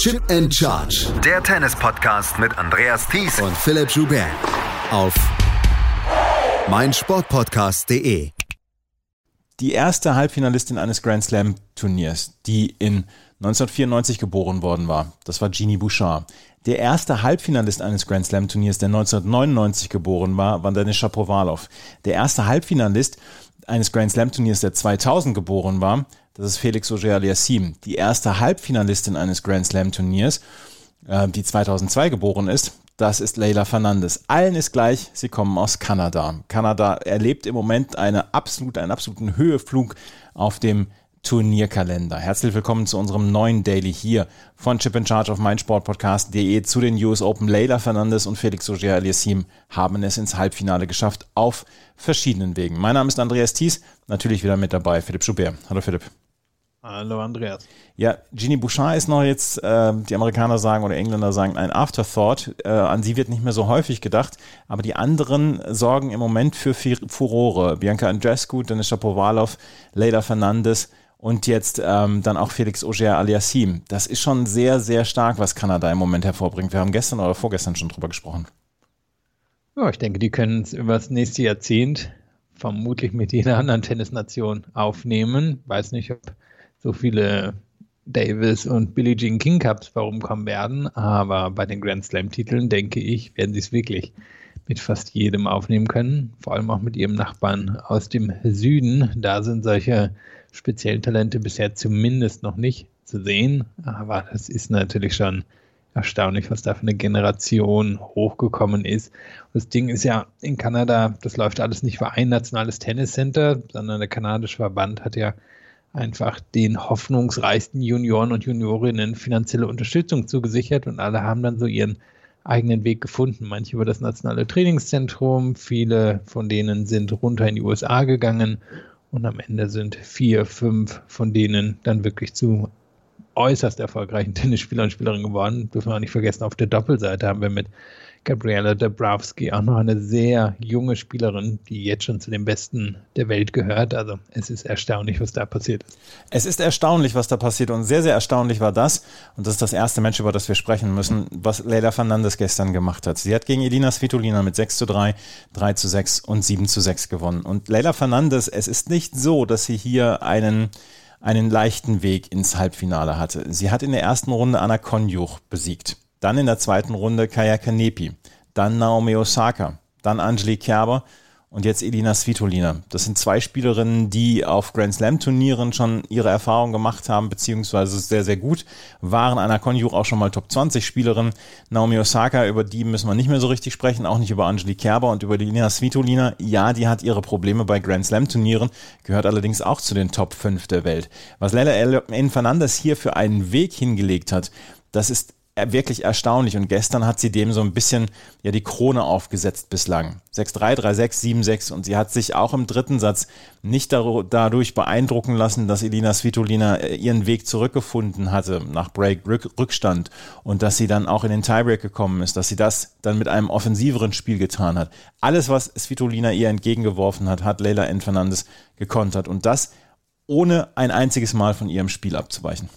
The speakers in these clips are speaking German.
Chip and Charge. Der Tennis-Podcast mit Andreas Thies und Philipp Joubert. Auf meinsportpodcast.de. Die erste Halbfinalistin eines Grand Slam Turniers, die in 1994 geboren worden war, das war Jeannie Bouchard. Der erste Halbfinalist eines Grand Slam Turniers, der 1999 geboren war, war Denis Shapovalov. Der erste Halbfinalist eines Grand Slam Turniers, der 2000 geboren war, das ist Felix Auger-Aliassime. Die erste Halbfinalistin eines Grand Slam Turniers, äh, die 2002 geboren ist, das ist Leila Fernandes. Allen ist gleich, sie kommen aus Kanada. Kanada erlebt im Moment eine absolute, einen absoluten Höheflug auf dem Turnierkalender. Herzlich willkommen zu unserem neuen Daily hier von Chip in Charge auf meinsportpodcast.de zu den US Open. Leila Fernandes und Felix Auger Aliassime haben es ins Halbfinale geschafft auf verschiedenen Wegen. Mein Name ist Andreas Thies, natürlich wieder mit dabei Philipp Schubert. Hallo Philipp. Hallo Andreas. Ja, Jeannie Bouchard ist noch jetzt, äh, die Amerikaner sagen oder Engländer sagen, ein Afterthought. Äh, an sie wird nicht mehr so häufig gedacht, aber die anderen sorgen im Moment für Furore. Bianca Andrescu, Denis Shapovalov, Leila Fernandes und jetzt ähm, dann auch Felix Auger aliassim. Das ist schon sehr, sehr stark, was Kanada im Moment hervorbringt. Wir haben gestern oder vorgestern schon drüber gesprochen. Ja, ich denke, die können es über das nächste Jahrzehnt vermutlich mit jeder anderen Tennisnation aufnehmen. Weiß nicht, ob so viele Davis und Billie Jean King Cups herumkommen werden, aber bei den Grand Slam Titeln denke ich, werden sie es wirklich mit fast jedem aufnehmen können, vor allem auch mit ihrem Nachbarn aus dem Süden. Da sind solche speziellen Talente bisher zumindest noch nicht zu sehen. Aber das ist natürlich schon erstaunlich, was da für eine Generation hochgekommen ist. das Ding ist ja in Kanada, das läuft alles nicht für ein nationales Tenniscenter, sondern der kanadische Verband hat ja einfach den hoffnungsreichsten Junioren und Juniorinnen finanzielle Unterstützung zugesichert und alle haben dann so ihren eigenen Weg gefunden. Manche über das nationale Trainingszentrum, viele von denen sind runter in die USA gegangen und am Ende sind vier, fünf von denen dann wirklich zu äußerst erfolgreichen Tennisspielern und Spielerinnen geworden. Dürfen wir auch nicht vergessen, auf der Doppelseite haben wir mit Gabriela Dabrowski auch noch eine sehr junge Spielerin, die jetzt schon zu den Besten der Welt gehört. Also es ist erstaunlich, was da passiert ist. Es ist erstaunlich, was da passiert und sehr, sehr erstaunlich war das, und das ist das erste Match, über das wir sprechen müssen, was Leila Fernandes gestern gemacht hat. Sie hat gegen Elina Svitolina mit 6 zu 3, 3 zu 6 und 7 zu 6 gewonnen. Und Leila Fernandes, es ist nicht so, dass sie hier einen einen leichten Weg ins Halbfinale hatte. Sie hat in der ersten Runde Anna Konjuch besiegt. Dann in der zweiten Runde Kaya Kanepi, dann Naomi Osaka, dann Angelique Kerber und jetzt Elina Svitolina. Das sind zwei Spielerinnen, die auf Grand Slam Turnieren schon ihre Erfahrung gemacht haben, beziehungsweise sehr, sehr gut waren. Anna Konjur auch schon mal Top 20 Spielerin. Naomi Osaka, über die müssen wir nicht mehr so richtig sprechen, auch nicht über Angelique Kerber und über Elina Svitolina. Ja, die hat ihre Probleme bei Grand Slam Turnieren, gehört allerdings auch zu den Top 5 der Welt. Was Leila N. Fernandes hier für einen Weg hingelegt hat, das ist wirklich erstaunlich. Und gestern hat sie dem so ein bisschen ja die Krone aufgesetzt bislang. 6-3, 3-6, 7-6. Und sie hat sich auch im dritten Satz nicht dadurch beeindrucken lassen, dass Elina Svitolina äh, ihren Weg zurückgefunden hatte nach Break Rückstand und dass sie dann auch in den Tiebreak gekommen ist, dass sie das dann mit einem offensiveren Spiel getan hat. Alles, was Svitolina ihr entgegengeworfen hat, hat Leila N. Fernandes gekontert. Und das ohne ein einziges Mal von ihrem Spiel abzuweichen.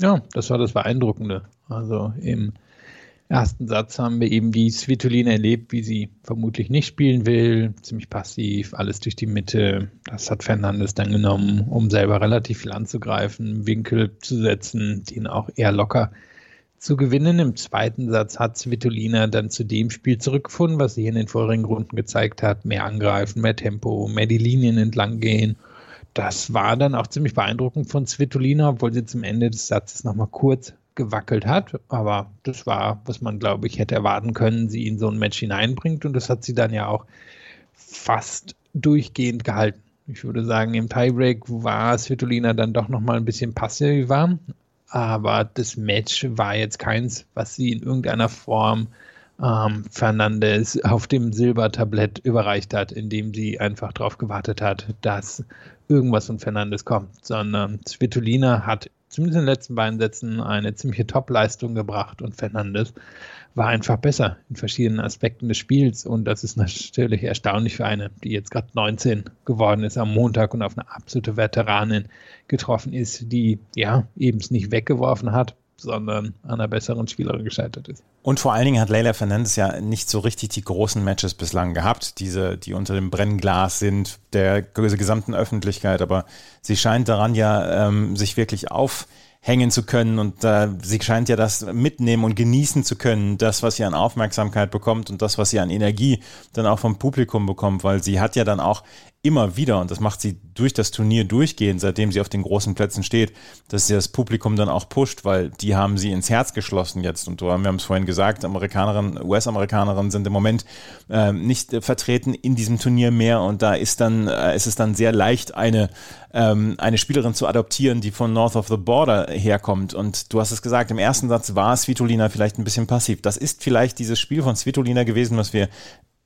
Ja, das war das Beeindruckende. Also im ersten Satz haben wir eben die Svitolina erlebt, wie sie vermutlich nicht spielen will, ziemlich passiv, alles durch die Mitte. Das hat Fernandes dann genommen, um selber relativ viel anzugreifen, Winkel zu setzen, den auch eher locker zu gewinnen. Im zweiten Satz hat Svitolina dann zu dem Spiel zurückgefunden, was sie in den vorigen Runden gezeigt hat. Mehr angreifen, mehr Tempo, mehr die Linien entlang gehen das war dann auch ziemlich beeindruckend von Svitolina, obwohl sie zum Ende des Satzes nochmal kurz gewackelt hat. Aber das war, was man, glaube ich, hätte erwarten können, sie in so ein Match hineinbringt. Und das hat sie dann ja auch fast durchgehend gehalten. Ich würde sagen, im Tiebreak war Svitolina dann doch nochmal ein bisschen passiver. Aber das Match war jetzt keins, was sie in irgendeiner Form ähm, Fernandes auf dem Silbertablett überreicht hat, indem sie einfach darauf gewartet hat, dass irgendwas von Fernandes kommt, sondern Svitolina hat zumindest in den letzten beiden Sätzen eine ziemliche Top-Leistung gebracht und Fernandes war einfach besser in verschiedenen Aspekten des Spiels. Und das ist natürlich erstaunlich für eine, die jetzt gerade 19 geworden ist am Montag und auf eine absolute Veteranin getroffen ist, die ja eben es nicht weggeworfen hat, sondern an einer besseren Spielerin gescheitert ist. Und vor allen Dingen hat Leila Fernandes ja nicht so richtig die großen Matches bislang gehabt, diese, die unter dem Brennglas sind, der gesamten Öffentlichkeit. Aber sie scheint daran ja ähm, sich wirklich auf hängen zu können und äh, sie scheint ja das mitnehmen und genießen zu können, das, was sie an Aufmerksamkeit bekommt und das, was sie an Energie dann auch vom Publikum bekommt, weil sie hat ja dann auch immer wieder, und das macht sie durch das Turnier durchgehend, seitdem sie auf den großen Plätzen steht, dass sie das Publikum dann auch pusht, weil die haben sie ins Herz geschlossen jetzt. Und wir haben es vorhin gesagt, Amerikanerinnen, US-Amerikanerinnen sind im Moment äh, nicht äh, vertreten in diesem Turnier mehr. Und da ist dann, äh, ist es dann sehr leicht, eine, ähm, eine Spielerin zu adoptieren, die von North of the Border herkommt. Und du hast es gesagt, im ersten Satz war Svitolina vielleicht ein bisschen passiv. Das ist vielleicht dieses Spiel von Svitolina gewesen, was wir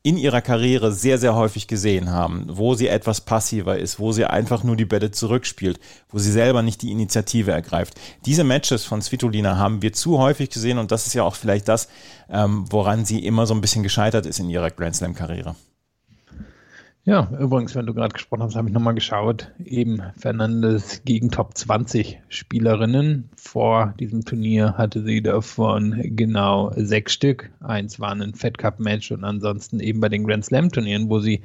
in ihrer Karriere sehr, sehr häufig gesehen haben, wo sie etwas passiver ist, wo sie einfach nur die Bälle zurückspielt, wo sie selber nicht die Initiative ergreift. Diese Matches von Svitolina haben wir zu häufig gesehen und das ist ja auch vielleicht das, ähm, woran sie immer so ein bisschen gescheitert ist in ihrer Grand Slam-Karriere. Ja, übrigens, wenn du gerade gesprochen hast, habe ich nochmal geschaut. Eben Fernandes gegen Top 20 Spielerinnen. Vor diesem Turnier hatte sie davon genau sechs Stück. Eins war ein Fed Cup Match und ansonsten eben bei den Grand Slam Turnieren, wo sie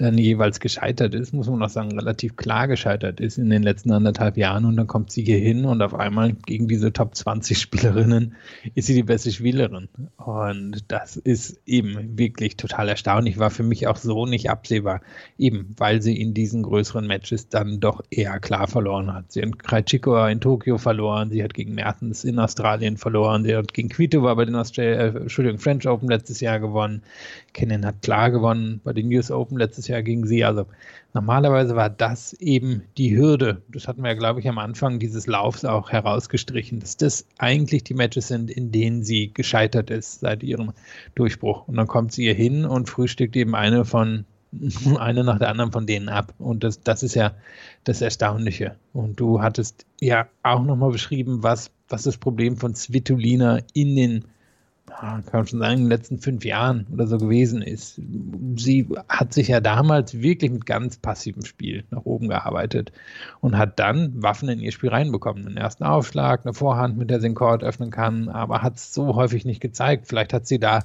dann jeweils gescheitert ist, muss man auch sagen, relativ klar gescheitert ist in den letzten anderthalb Jahren und dann kommt sie hier hin und auf einmal gegen diese Top 20 Spielerinnen ist sie die beste Spielerin. Und das ist eben wirklich total erstaunlich, war für mich auch so nicht absehbar, eben weil sie in diesen größeren Matches dann doch eher klar verloren hat. Sie hat Krajcikova in Tokio verloren, sie hat gegen Mertens in Australien verloren, sie hat gegen Kvitova bei den Austral äh, French Open letztes Jahr gewonnen, Kennen hat klar gewonnen bei den US Open letztes Jahr gegen sie. Also normalerweise war das eben die Hürde. Das hatten wir, glaube ich, am Anfang dieses Laufs auch herausgestrichen, dass das eigentlich die Matches sind, in denen sie gescheitert ist seit ihrem Durchbruch. Und dann kommt sie hier hin und frühstückt eben eine von eine nach der anderen von denen ab. Und das, das ist ja das Erstaunliche. Und du hattest ja auch nochmal beschrieben, was, was das Problem von Svitolina in den kann man schon sagen, in den letzten fünf Jahren oder so gewesen ist. Sie hat sich ja damals wirklich mit ganz passivem Spiel nach oben gearbeitet und hat dann Waffen in ihr Spiel reinbekommen. Einen ersten Aufschlag, eine Vorhand, mit der sie den Court öffnen kann, aber hat es so häufig nicht gezeigt. Vielleicht hat sie da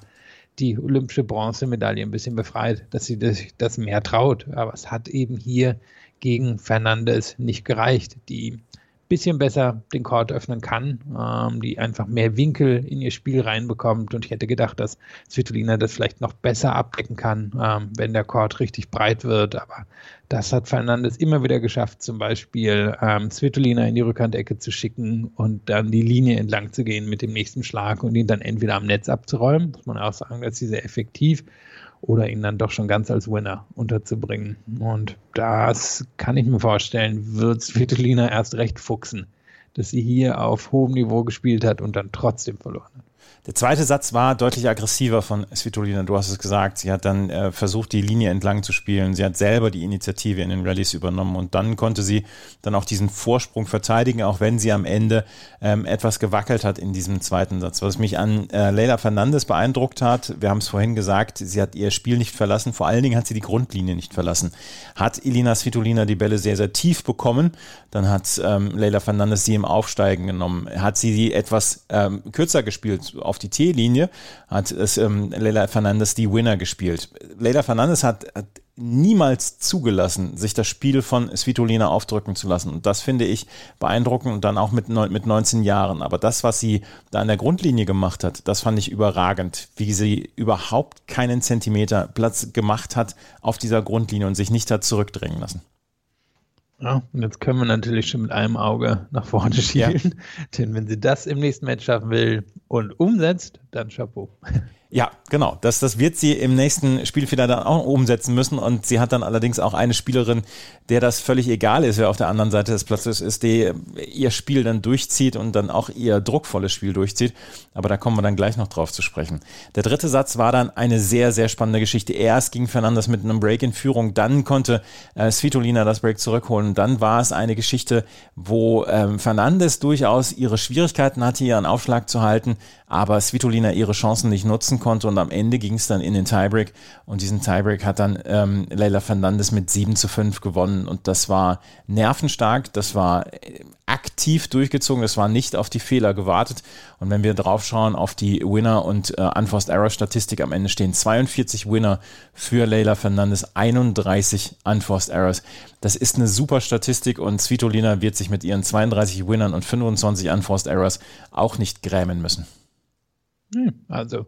die olympische Bronzemedaille ein bisschen befreit, dass sie das, das mehr traut. Aber es hat eben hier gegen Fernandes nicht gereicht. Die bisschen besser den Court öffnen kann, ähm, die einfach mehr Winkel in ihr Spiel reinbekommt. Und ich hätte gedacht, dass Svitolina das vielleicht noch besser abdecken kann, ähm, wenn der Court richtig breit wird. Aber das hat Fernandes immer wieder geschafft, zum Beispiel ähm, Svitolina in die Rückhandecke zu schicken und dann die Linie entlang zu gehen mit dem nächsten Schlag und ihn dann entweder am Netz abzuräumen. Muss man auch sagen, dass sie sehr effektiv oder ihn dann doch schon ganz als Winner unterzubringen. Und das kann ich mir vorstellen, wird Svitolina erst recht fuchsen, dass sie hier auf hohem Niveau gespielt hat und dann trotzdem verloren hat. Der zweite Satz war deutlich aggressiver von Svitolina. Du hast es gesagt. Sie hat dann äh, versucht, die Linie entlang zu spielen. Sie hat selber die Initiative in den Rallyes übernommen und dann konnte sie dann auch diesen Vorsprung verteidigen, auch wenn sie am Ende ähm, etwas gewackelt hat in diesem zweiten Satz. Was mich an äh, Leila Fernandes beeindruckt hat, wir haben es vorhin gesagt, sie hat ihr Spiel nicht verlassen. Vor allen Dingen hat sie die Grundlinie nicht verlassen. Hat Elina Svitolina die Bälle sehr, sehr tief bekommen, dann hat ähm, Leila Fernandes sie im Aufsteigen genommen. Hat sie die etwas ähm, kürzer gespielt, auf die T-Linie, hat es ähm, Leila Fernandes die Winner gespielt. Leila Fernandes hat, hat niemals zugelassen, sich das Spiel von Svitolina aufdrücken zu lassen. Und das finde ich beeindruckend und dann auch mit, mit 19 Jahren. Aber das, was sie da an der Grundlinie gemacht hat, das fand ich überragend, wie sie überhaupt keinen Zentimeter Platz gemacht hat auf dieser Grundlinie und sich nicht hat zurückdrängen lassen. Ja, und jetzt können wir natürlich schon mit einem Auge nach vorne schielen. Ja. Denn wenn sie das im nächsten Match schaffen will und umsetzt, dann Chapeau. Ja, genau. Das, das wird sie im nächsten Spiel vielleicht dann auch umsetzen müssen. Und sie hat dann allerdings auch eine Spielerin, der das völlig egal ist, wer auf der anderen Seite des Platzes ist, die ihr Spiel dann durchzieht und dann auch ihr druckvolles Spiel durchzieht. Aber da kommen wir dann gleich noch drauf zu sprechen. Der dritte Satz war dann eine sehr, sehr spannende Geschichte. Erst ging Fernandes mit einem Break in Führung, dann konnte äh, Svitolina das Break zurückholen. Dann war es eine Geschichte, wo ähm, Fernandes durchaus ihre Schwierigkeiten hatte, ihren Aufschlag zu halten, aber Svitolina ihre Chancen nicht nutzen konnte und am Ende ging es dann in den Tiebreak und diesen Tiebreak hat dann ähm, Leila Fernandes mit 7 zu 5 gewonnen und das war nervenstark, das war äh, aktiv durchgezogen, das war nicht auf die Fehler gewartet und wenn wir drauf schauen auf die Winner und äh, Unforced Error Statistik am Ende stehen 42 Winner für Leila Fernandes, 31 Unforced Errors. Das ist eine super Statistik und Svitolina wird sich mit ihren 32 Winnern und 25 Unforced Errors auch nicht grämen müssen. Also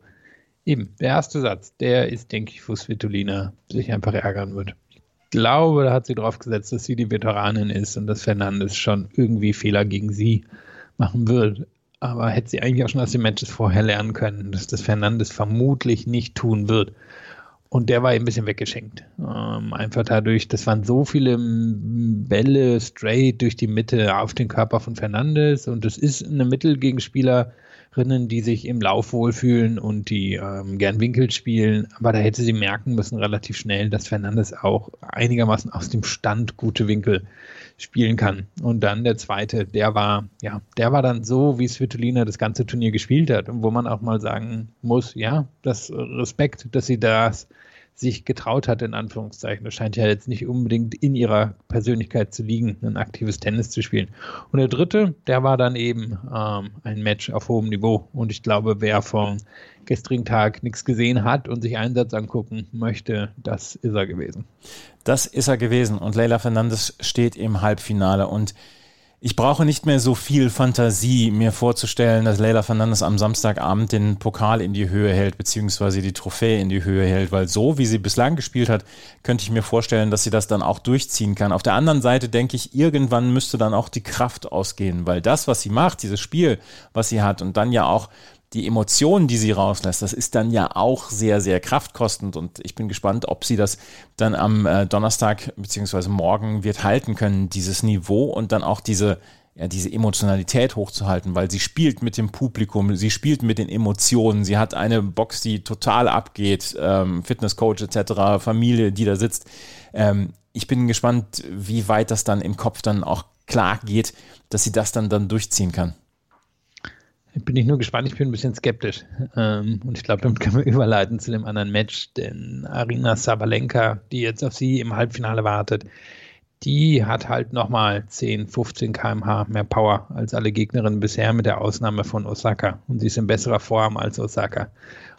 eben, der erste Satz, der ist, denke ich, wo Svitolina sich einfach ärgern wird. Ich glaube, da hat sie drauf gesetzt, dass sie die Veteranin ist und dass Fernandes schon irgendwie Fehler gegen sie machen wird. Aber hätte sie eigentlich auch schon aus den Matches vorher lernen können, dass das Fernandes vermutlich nicht tun wird. Und der war ein bisschen weggeschenkt. Ähm, einfach dadurch, das waren so viele Bälle straight durch die Mitte auf den Körper von Fernandes. Und es ist eine Mittelgegenspieler, Rinnen, die sich im Lauf wohlfühlen und die ähm, gern Winkel spielen. Aber da hätte sie merken müssen relativ schnell, dass Fernandes auch einigermaßen aus dem Stand gute Winkel spielen kann. Und dann der zweite, der war, ja, der war dann so, wie Svitolina das ganze Turnier gespielt hat und wo man auch mal sagen muss, ja, das Respekt, dass sie das sich getraut hat, in Anführungszeichen. Das scheint ja jetzt nicht unbedingt in ihrer Persönlichkeit zu liegen, ein aktives Tennis zu spielen. Und der dritte, der war dann eben ähm, ein Match auf hohem Niveau. Und ich glaube, wer vom gestrigen Tag nichts gesehen hat und sich einen Satz angucken möchte, das ist er gewesen. Das ist er gewesen. Und Leila Fernandes steht im Halbfinale und ich brauche nicht mehr so viel Fantasie, mir vorzustellen, dass Leila Fernandes am Samstagabend den Pokal in die Höhe hält, beziehungsweise die Trophäe in die Höhe hält, weil so, wie sie bislang gespielt hat, könnte ich mir vorstellen, dass sie das dann auch durchziehen kann. Auf der anderen Seite denke ich, irgendwann müsste dann auch die Kraft ausgehen, weil das, was sie macht, dieses Spiel, was sie hat und dann ja auch die Emotionen, die sie rauslässt, das ist dann ja auch sehr, sehr kraftkostend und ich bin gespannt, ob sie das dann am äh, Donnerstag bzw. morgen wird halten können, dieses Niveau und dann auch diese, ja, diese Emotionalität hochzuhalten, weil sie spielt mit dem Publikum, sie spielt mit den Emotionen, sie hat eine Box, die total abgeht, ähm, Fitnesscoach etc., Familie, die da sitzt. Ähm, ich bin gespannt, wie weit das dann im Kopf dann auch klar geht, dass sie das dann, dann durchziehen kann bin ich nur gespannt, ich bin ein bisschen skeptisch. Ähm, und ich glaube, damit kann man überleiten zu dem anderen Match, denn Arina Sabalenka, die jetzt auf sie im Halbfinale wartet, die hat halt nochmal 10, 15 km/h mehr Power als alle Gegnerinnen bisher, mit der Ausnahme von Osaka. Und sie ist in besserer Form als Osaka.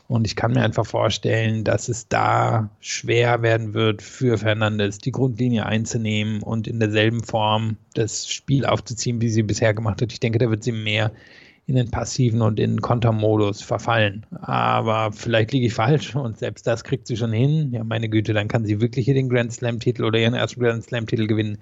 Und ich kann mir einfach vorstellen, dass es da schwer werden wird für Fernandes, die Grundlinie einzunehmen und in derselben Form das Spiel aufzuziehen, wie sie bisher gemacht hat. Ich denke, da wird sie mehr in den passiven und in den Kontermodus verfallen. Aber vielleicht liege ich falsch und selbst das kriegt sie schon hin. Ja, meine Güte, dann kann sie wirklich hier den Grand Slam-Titel oder ihren ersten Grand Slam-Titel gewinnen.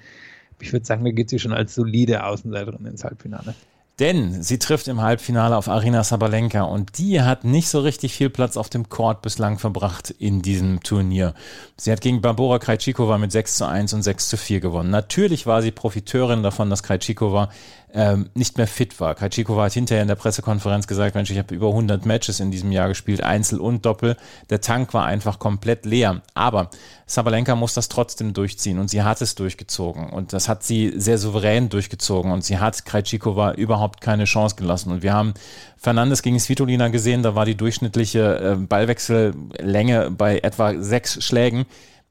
Ich würde sagen, da geht sie schon als solide Außenseiterin ins Halbfinale. Denn sie trifft im Halbfinale auf Arina Sabalenka und die hat nicht so richtig viel Platz auf dem Court bislang verbracht in diesem Turnier. Sie hat gegen Barbora Krejcikova mit 6 zu 1 und 6 zu 4 gewonnen. Natürlich war sie Profiteurin davon, dass Krejcikova ähm, nicht mehr fit war. Krejcikova hat hinterher in der Pressekonferenz gesagt, Mensch, ich habe über 100 Matches in diesem Jahr gespielt, Einzel und Doppel. Der Tank war einfach komplett leer. Aber Sabalenka muss das trotzdem durchziehen und sie hat es durchgezogen und das hat sie sehr souverän durchgezogen und sie hat Krejcikova überhaupt keine Chance gelassen. Und wir haben Fernandes gegen Svitolina gesehen, da war die durchschnittliche äh, Ballwechsellänge bei etwa sechs Schlägen.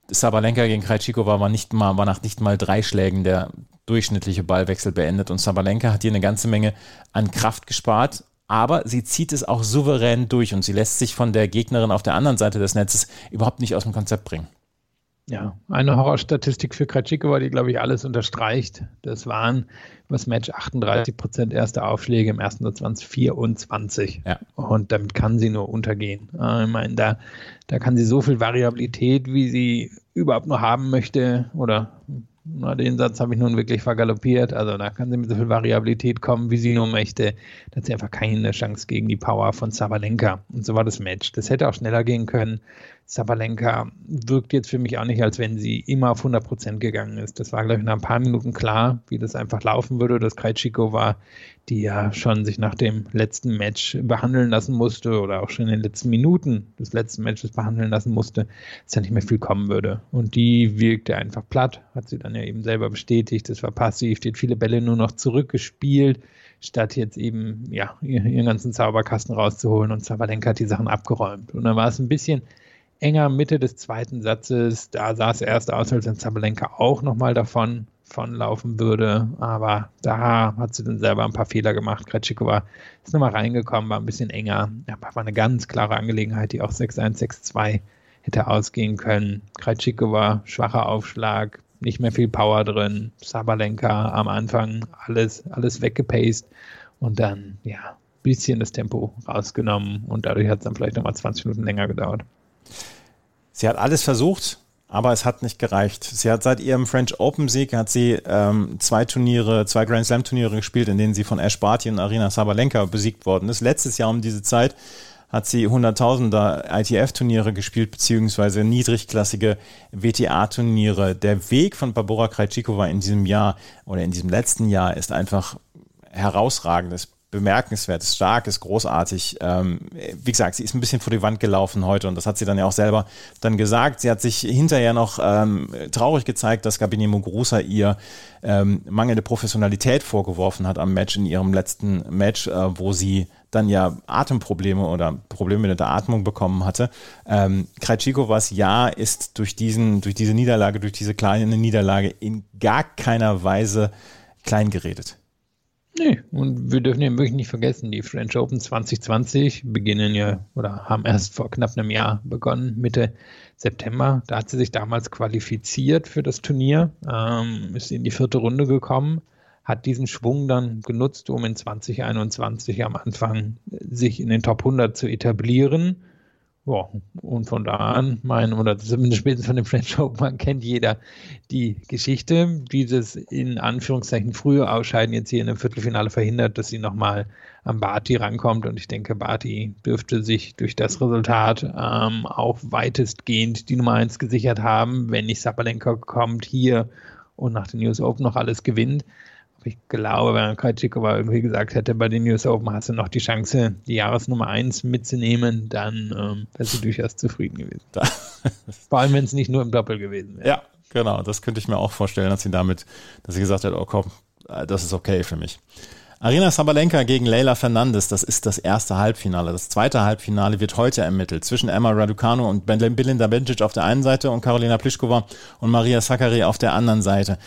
Sabalenka gegen Krejcikova war nicht mal, war nach nicht mal drei Schlägen der durchschnittliche Ballwechsel beendet. Und Sabalenka hat hier eine ganze Menge an Kraft gespart, aber sie zieht es auch souverän durch und sie lässt sich von der Gegnerin auf der anderen Seite des Netzes überhaupt nicht aus dem Konzept bringen. Ja, eine Horrorstatistik für Kratschikova, die, glaube ich, alles unterstreicht. Das waren das Match 38 Prozent erste Aufschläge, im ersten Satz waren es 24. Ja. Und damit kann sie nur untergehen. Ich meine, da, da kann sie so viel Variabilität, wie sie überhaupt nur haben möchte, oder na, den Satz habe ich nun wirklich vergaloppiert. Also da kann sie mit so viel Variabilität kommen, wie sie nur möchte. Da hat sie einfach keine Chance gegen die Power von Sabalenka. Und so war das Match. Das hätte auch schneller gehen können. Sabalenka wirkt jetzt für mich auch nicht, als wenn sie immer auf 100% gegangen ist. Das war, glaube ich, nach ein paar Minuten klar, wie das einfach laufen würde. Das Krejciko war, die ja schon sich nach dem letzten Match behandeln lassen musste oder auch schon in den letzten Minuten des letzten Matches behandeln lassen musste, dass ja nicht mehr viel kommen würde. Und die wirkte einfach platt, hat sie dann ja eben selber bestätigt. Das war passiv, die hat viele Bälle nur noch zurückgespielt statt jetzt eben ja, ihren ganzen Zauberkasten rauszuholen und Sabalenka hat die Sachen abgeräumt. Und dann war es ein bisschen enger Mitte des zweiten Satzes. Da sah es erst aus, als wenn Sabalenka auch nochmal davon von laufen würde. Aber da hat sie dann selber ein paar Fehler gemacht. Kretschikova ist nochmal reingekommen, war ein bisschen enger. Aber war eine ganz klare Angelegenheit, die auch 6-1, 6-2 hätte ausgehen können. Kretschikova, schwacher Aufschlag, nicht mehr viel Power drin. Sabalenka am Anfang alles, alles weggepaced und dann, ja, bisschen das Tempo rausgenommen und dadurch hat es dann vielleicht nochmal 20 Minuten länger gedauert. Sie hat alles versucht, aber es hat nicht gereicht. Sie hat seit ihrem French Open Sieg hat sie ähm, zwei Turniere, zwei Grand Slam Turniere gespielt, in denen sie von Ash Barty und Arina Sabalenka besiegt worden ist. Letztes Jahr um diese Zeit hat sie Hunderttausender ITF-Turniere gespielt, beziehungsweise niedrigklassige WTA-Turniere. Der Weg von Barbora Krejcikova in diesem Jahr oder in diesem letzten Jahr ist einfach herausragend. Bemerkenswert, ist stark, ist großartig. Ähm, wie gesagt, sie ist ein bisschen vor die Wand gelaufen heute und das hat sie dann ja auch selber dann gesagt. Sie hat sich hinterher noch ähm, traurig gezeigt, dass Gabini Muguruza ihr ähm, mangelnde Professionalität vorgeworfen hat am Match in ihrem letzten Match, äh, wo sie dann ja Atemprobleme oder Probleme mit der Atmung bekommen hatte. Ähm, Krajcikovas Ja ist durch diesen, durch diese Niederlage, durch diese kleine Niederlage in gar keiner Weise kleingeredet. Nee, und wir dürfen eben wirklich nicht vergessen, die French Open 2020 beginnen ja oder haben erst vor knapp einem Jahr begonnen, Mitte September. Da hat sie sich damals qualifiziert für das Turnier, ähm, ist in die vierte Runde gekommen, hat diesen Schwung dann genutzt, um in 2021 am Anfang sich in den Top 100 zu etablieren ja, und von da an, mein, oder zumindest spätestens von dem French Open, kennt jeder die Geschichte. Dieses in Anführungszeichen frühe Ausscheiden jetzt hier in einem Viertelfinale verhindert, dass sie nochmal am Barty rankommt. Und ich denke, Barty dürfte sich durch das Resultat ähm, auch weitestgehend die Nummer 1 gesichert haben, wenn nicht Sabalenka kommt hier und nach den News Open noch alles gewinnt ich glaube, wenn Krajcikova irgendwie gesagt hätte, bei den News Open hast du noch die Chance, die Jahresnummer 1 mitzunehmen, dann ähm, wäre sie durchaus zufrieden gewesen. Vor allem, wenn es nicht nur im Doppel gewesen wäre. Ja, genau. Das könnte ich mir auch vorstellen, dass sie damit, dass sie gesagt hat, oh komm, äh, das ist okay für mich. Arina Sabalenka gegen Leila Fernandes, das ist das erste Halbfinale. Das zweite Halbfinale wird heute ermittelt zwischen Emma Raducanu und Belinda Bencic auf der einen Seite und Karolina Pliskova und Maria Sakkari auf der anderen Seite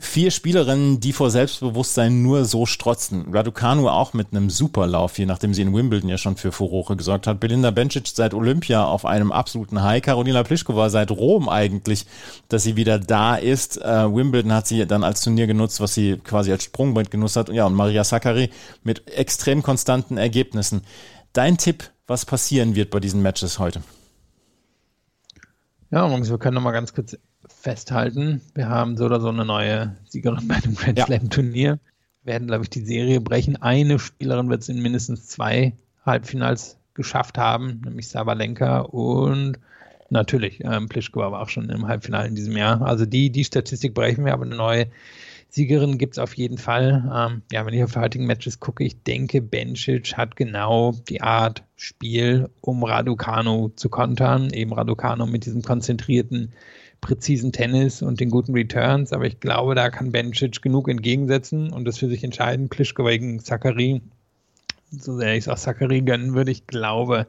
vier Spielerinnen, die vor Selbstbewusstsein nur so strotzen. Raducanu auch mit einem Superlauf, je nachdem sie in Wimbledon ja schon für Furore gesorgt hat. Belinda Bencic seit Olympia auf einem absoluten High. Carolina Pliskova seit Rom eigentlich, dass sie wieder da ist. Äh, Wimbledon hat sie dann als Turnier genutzt, was sie quasi als Sprungbrett genutzt hat. Ja, und Maria Sakkari mit extrem konstanten Ergebnissen. Dein Tipp, was passieren wird bei diesen Matches heute? Ja, wir können noch mal ganz kurz festhalten. Wir haben so oder so eine neue Siegerin bei dem Grand Slam Turnier. Werden, glaube ich, die Serie brechen. Eine Spielerin wird es in mindestens zwei Halbfinals geschafft haben, nämlich Sabalenka und natürlich ähm, Pliskova war auch schon im Halbfinale in diesem Jahr. Also die, die Statistik brechen wir, aber eine neue Siegerin gibt es auf jeden Fall. Ähm, ja, wenn ich auf die heutigen Matches gucke, ich denke, Bencic hat genau die Art Spiel, um Raducano zu kontern. Eben Raducano mit diesem konzentrierten präzisen Tennis und den guten Returns, aber ich glaube, da kann Bencic genug entgegensetzen und das für sich entscheiden. Plischkova gegen Zachary, so sehr ich es auch Zachary gönnen würde, ich glaube,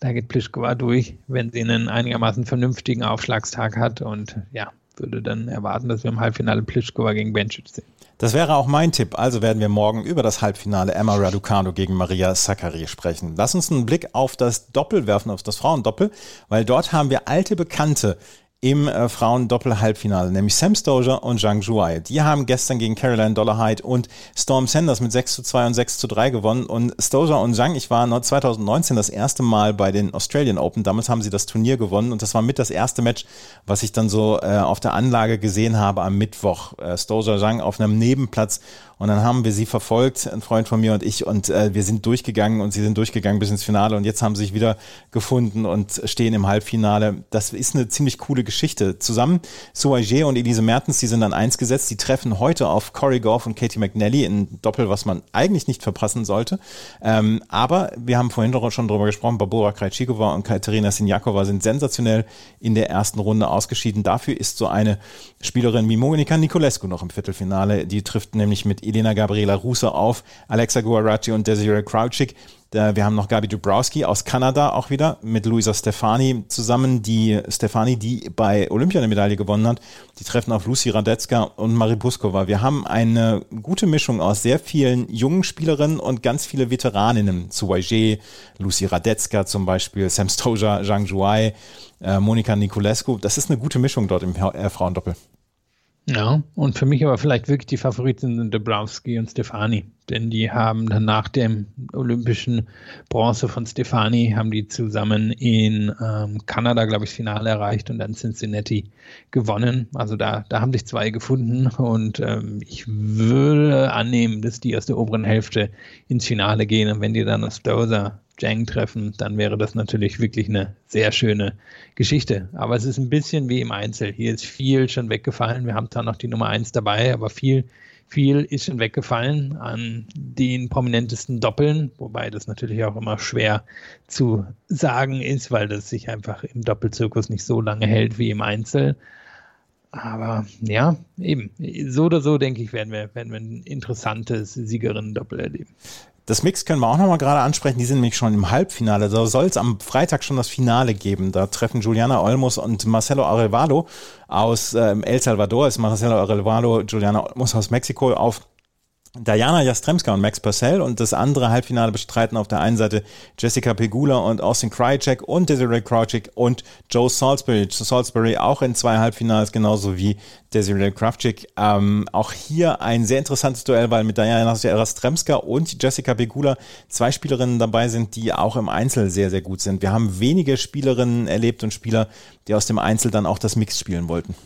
da geht Plischkova durch, wenn sie einen einigermaßen vernünftigen Aufschlagstag hat und ja, würde dann erwarten, dass wir im Halbfinale Plischkova gegen Bencic sehen. Das wäre auch mein Tipp. Also werden wir morgen über das Halbfinale Emma Raducanu gegen Maria Sakkari sprechen. Lass uns einen Blick auf das Doppel werfen, auf das Frauendoppel, weil dort haben wir alte Bekannte im äh, Frauen-Doppel-Halbfinale, nämlich Sam Stozer und Zhang Zhuai. Die haben gestern gegen Caroline Dollarhide und Storm Sanders mit 6 zu 2 und 6 zu 3 gewonnen. Und Stozer und Zhang, ich war 2019 das erste Mal bei den Australian Open. Damals haben sie das Turnier gewonnen und das war mit das erste Match, was ich dann so äh, auf der Anlage gesehen habe am Mittwoch. Äh, Stozer Zhang auf einem Nebenplatz und dann haben wir sie verfolgt, ein Freund von mir und ich, und äh, wir sind durchgegangen und sie sind durchgegangen bis ins Finale und jetzt haben sie sich wieder gefunden und stehen im Halbfinale. Das ist eine ziemlich coole Geschichte. Zusammen Suaje und Elise Mertens, die sind an eins gesetzt. Die treffen heute auf Corey Goff und Katie McNally in Doppel, was man eigentlich nicht verpassen sollte. Ähm, aber wir haben vorhin schon drüber gesprochen, Barbora Krejcikova und Katerina Sinjakova sind sensationell in der ersten Runde ausgeschieden. Dafür ist so eine Spielerin wie Monika Nicolescu noch im Viertelfinale. Die trifft nämlich mit Elena Gabriela Russe auf, Alexa Guaracci und Desiree Crouchik. Wir haben noch Gabi Dubrowski aus Kanada auch wieder mit Luisa Stefani zusammen, die Stefani, die bei Olympia eine Medaille gewonnen hat. Die treffen auf Lucy Radetzka und Marie Buskova. Wir haben eine gute Mischung aus sehr vielen jungen Spielerinnen und ganz viele Veteraninnen. Suwaje, Lucy Radetzka zum Beispiel, Sam Stoja, Zhang Zhuai, äh, Monika Niculescu. Das ist eine gute Mischung dort im äh, Frauendoppel. Ja, und für mich aber vielleicht wirklich die Favoriten sind Dabrowski und Stefani, denn die haben dann nach dem olympischen Bronze von Stefani, haben die zusammen in ähm, Kanada, glaube ich, das Finale erreicht und dann Cincinnati gewonnen. Also da, da haben sich zwei gefunden und ähm, ich würde annehmen, dass die aus der oberen Hälfte ins Finale gehen und wenn die dann aus Dozer Jang treffen, dann wäre das natürlich wirklich eine sehr schöne Geschichte. Aber es ist ein bisschen wie im Einzel. Hier ist viel schon weggefallen. Wir haben da noch die Nummer eins dabei, aber viel, viel ist schon weggefallen an den prominentesten Doppeln, wobei das natürlich auch immer schwer zu sagen ist, weil das sich einfach im Doppelzirkus nicht so lange hält wie im Einzel. Aber ja, eben. So oder so, denke ich, werden wir, werden wir ein interessantes Siegerinnen-Doppel erleben. Das Mix können wir auch nochmal gerade ansprechen. Die sind nämlich schon im Halbfinale. Da soll es am Freitag schon das Finale geben. Da treffen Juliana Olmos und Marcelo Arevalo aus ähm, El Salvador. Ist Marcelo Arevalo, Juliana Olmos aus Mexiko auf Diana Jastremska und Max Purcell und das andere Halbfinale bestreiten auf der einen Seite Jessica Pegula und Austin Krajicek und Desiree Crouchick und Joe Salisbury. Salisbury auch in zwei Halbfinals, genauso wie Desiree Kravchik. Ähm, auch hier ein sehr interessantes Duell, weil mit Diana Jastremska und Jessica Pegula zwei Spielerinnen dabei sind, die auch im Einzel sehr, sehr gut sind. Wir haben wenige Spielerinnen erlebt und Spieler, die aus dem Einzel dann auch das Mix spielen wollten.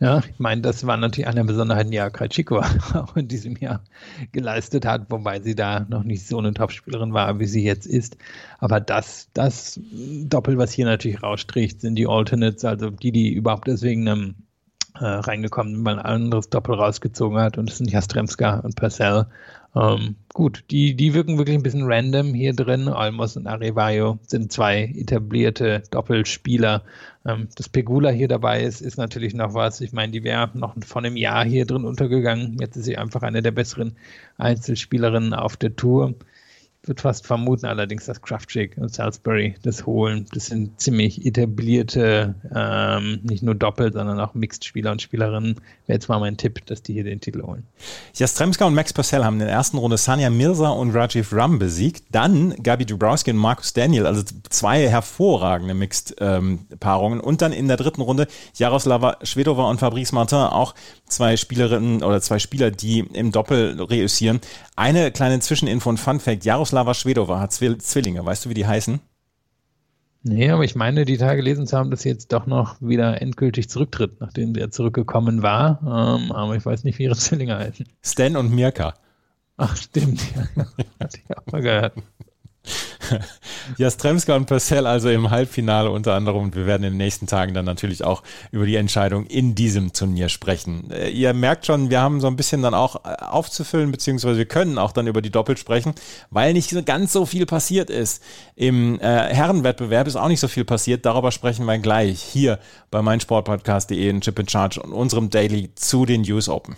Ja, ich meine, das war natürlich eine Besonderheit, die ja Krajcikova auch in diesem Jahr geleistet hat, wobei sie da noch nicht so eine Topspielerin war, wie sie jetzt ist. Aber das, das Doppel, was hier natürlich rausstricht, sind die Alternates, also die, die überhaupt deswegen ähm, äh, reingekommen, weil ein anderes Doppel rausgezogen hat und es sind Jastremska und Purcell. Ähm, gut, die, die wirken wirklich ein bisschen random hier drin. Olmos und Arevayo sind zwei etablierte Doppelspieler. Ähm, dass Pegula hier dabei ist, ist natürlich noch was. Ich meine, die wäre noch von einem Jahr hier drin untergegangen. Jetzt ist sie einfach eine der besseren Einzelspielerinnen auf der Tour würde fast vermuten allerdings, dass Kraftchick und Salisbury das holen. Das sind ziemlich etablierte, ähm, nicht nur Doppel, sondern auch Mixed-Spieler und Spielerinnen. Wäre jetzt mal mein Tipp, dass die hier den Titel holen. Jastremska und Max Purcell haben in der ersten Runde Sanja Mirza und Rajiv Ram besiegt. Dann Gabi Dubrowski und Markus Daniel, also zwei hervorragende Mixed-Paarungen. Ähm, und dann in der dritten Runde Jaroslava Schwedova und Fabrice Martin, auch zwei Spielerinnen oder zwei Spieler, die im Doppel reüssieren. Eine kleine Zwischeninfo und Fun Fact. Jaroslava Schwedova hat Zwillinge. Weißt du, wie die heißen? Nee, aber ich meine, die Tage gelesen zu haben, dass sie jetzt doch noch wieder endgültig zurücktritt, nachdem sie zurückgekommen war. Ähm, aber ich weiß nicht, wie ihre Zwillinge heißen. Stan und Mirka. Ach, stimmt. Ja, hatte ich auch mal gehört. Jastremska und Purcell also im Halbfinale unter anderem und wir werden in den nächsten Tagen dann natürlich auch über die Entscheidung in diesem Turnier sprechen. Äh, ihr merkt schon, wir haben so ein bisschen dann auch äh, aufzufüllen, beziehungsweise wir können auch dann über die Doppel sprechen, weil nicht ganz so viel passiert ist. Im äh, Herrenwettbewerb ist auch nicht so viel passiert, darüber sprechen wir gleich hier bei meinsportpodcast.de in Chip in Charge und unserem Daily zu den News Open.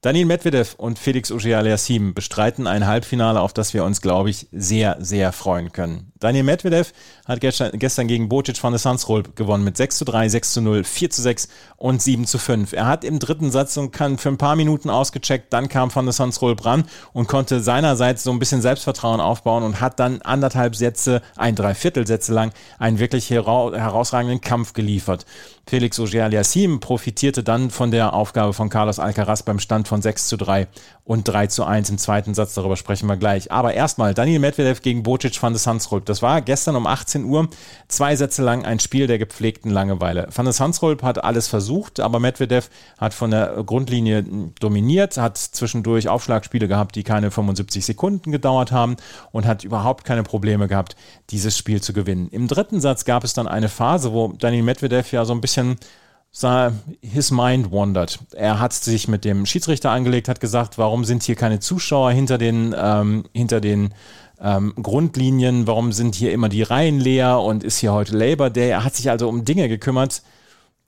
Daniel Medvedev und Felix Auger-Aliassime bestreiten ein Halbfinale, auf das wir uns, glaube ich, sehr, sehr freuen können. Daniel Medvedev hat gestern gegen Bocic von der Sunsroll gewonnen mit 6 zu 3, 6 zu 0, 4 zu 6 und 7 zu 5. Er hat im dritten Satz und kann für ein paar Minuten ausgecheckt, dann kam von der Sunsroll Brand und konnte seinerseits so ein bisschen Selbstvertrauen aufbauen und hat dann anderthalb Sätze, ein Dreiviertelsätze lang einen wirklich herausragenden Kampf geliefert. Felix Auger-Aliassime profitierte dann von der Aufgabe von Carlos Alcaraz beim Stand von 6 zu 3 und 3 zu 1 im zweiten Satz. Darüber sprechen wir gleich. Aber erstmal Daniel Medvedev gegen Bocic van de Sansrolp. Das war gestern um 18 Uhr. Zwei Sätze lang ein Spiel der gepflegten Langeweile. Van de Sansrolp hat alles versucht, aber Medvedev hat von der Grundlinie dominiert, hat zwischendurch Aufschlagspiele gehabt, die keine 75 Sekunden gedauert haben und hat überhaupt keine Probleme gehabt, dieses Spiel zu gewinnen. Im dritten Satz gab es dann eine Phase, wo Daniel Medvedev ja so ein bisschen his mind wandered. Er hat sich mit dem Schiedsrichter angelegt, hat gesagt, warum sind hier keine Zuschauer hinter den, ähm, hinter den ähm, Grundlinien, warum sind hier immer die Reihen leer und ist hier heute Labor Day. Er hat sich also um Dinge gekümmert,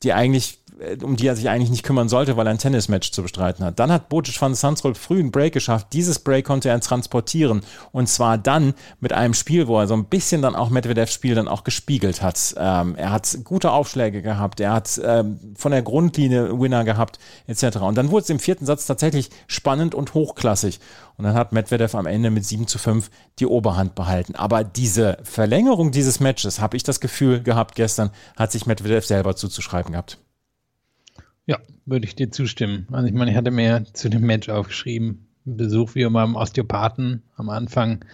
die eigentlich um die er sich eigentlich nicht kümmern sollte, weil er ein Tennismatch zu bestreiten hat. Dann hat Bocic van Sansrolp früh einen Break geschafft. Dieses Break konnte er transportieren. Und zwar dann mit einem Spiel, wo er so ein bisschen dann auch Medvedevs Spiel dann auch gespiegelt hat. Ähm, er hat gute Aufschläge gehabt. Er hat ähm, von der Grundlinie Winner gehabt, etc. Und dann wurde es im vierten Satz tatsächlich spannend und hochklassig. Und dann hat Medvedev am Ende mit 7 zu 5 die Oberhand behalten. Aber diese Verlängerung dieses Matches, habe ich das Gefühl gehabt gestern, hat sich Medvedev selber zuzuschreiben gehabt. Ja, würde ich dir zustimmen. Also ich meine, ich hatte mir zu dem Match aufgeschrieben, Besuch wie immer beim Osteopathen. Am Anfang